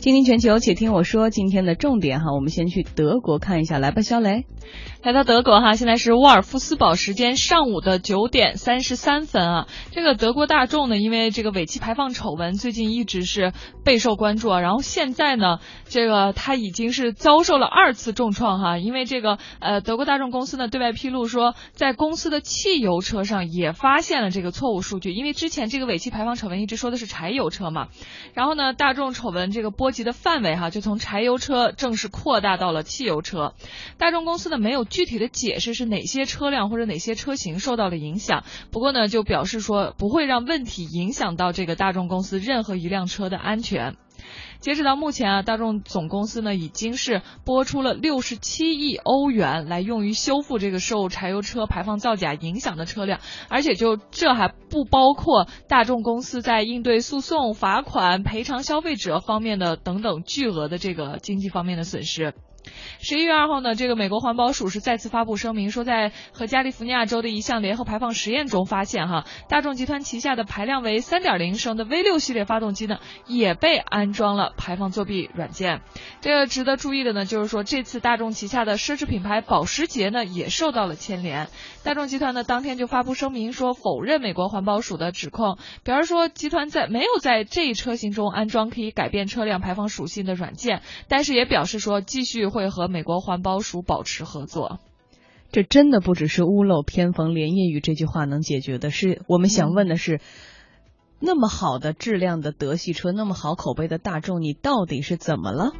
今天全球，且听我说今天的重点哈，我们先去德国看一下，来吧，肖雷。来到德国哈，现在是沃尔夫斯堡时间上午的九点三十三分啊。这个德国大众呢，因为这个尾气排放丑闻，最近一直是备受关注啊。然后现在呢，这个他已经是遭受了二次重创哈，因为这个呃，德国大众公司呢对外披露说，在公司的汽油车上也发现了这个错误数据，因为之前这个尾气排放丑闻一直说的是柴油车嘛。然后呢，大众丑闻这个波及的范围哈，就从柴油车正式扩大到了汽油车。大众公司呢没有。具体的解释是哪些车辆或者哪些车型受到了影响？不过呢，就表示说不会让问题影响到这个大众公司任何一辆车的安全。截止到目前啊，大众总公司呢已经是拨出了六十七亿欧元来用于修复这个受柴油车排放造假影响的车辆，而且就这还不包括大众公司在应对诉讼、罚款、赔偿消费者方面的等等巨额的这个经济方面的损失。十一月二号呢，这个美国环保署是再次发布声明，说在和加利福尼亚州的一项联合排放实验中发现，哈，大众集团旗下的排量为三点零升的 V 六系列发动机呢，也被安装了排放作弊软件。这个值得注意的呢，就是说这次大众旗下的奢侈品牌保时捷呢，也受到了牵连。大众集团呢，当天就发布声明说，否认美国环保署的指控，表示说集团在没有在这一车型中安装可以改变车辆排放属性的软件，但是也表示说继续。会和美国环保署保持合作，这真的不只是屋漏偏逢连夜雨这句话能解决的。是我们想问的是，那么好的质量的德系车，那么好口碑的大众，你到底是怎么了？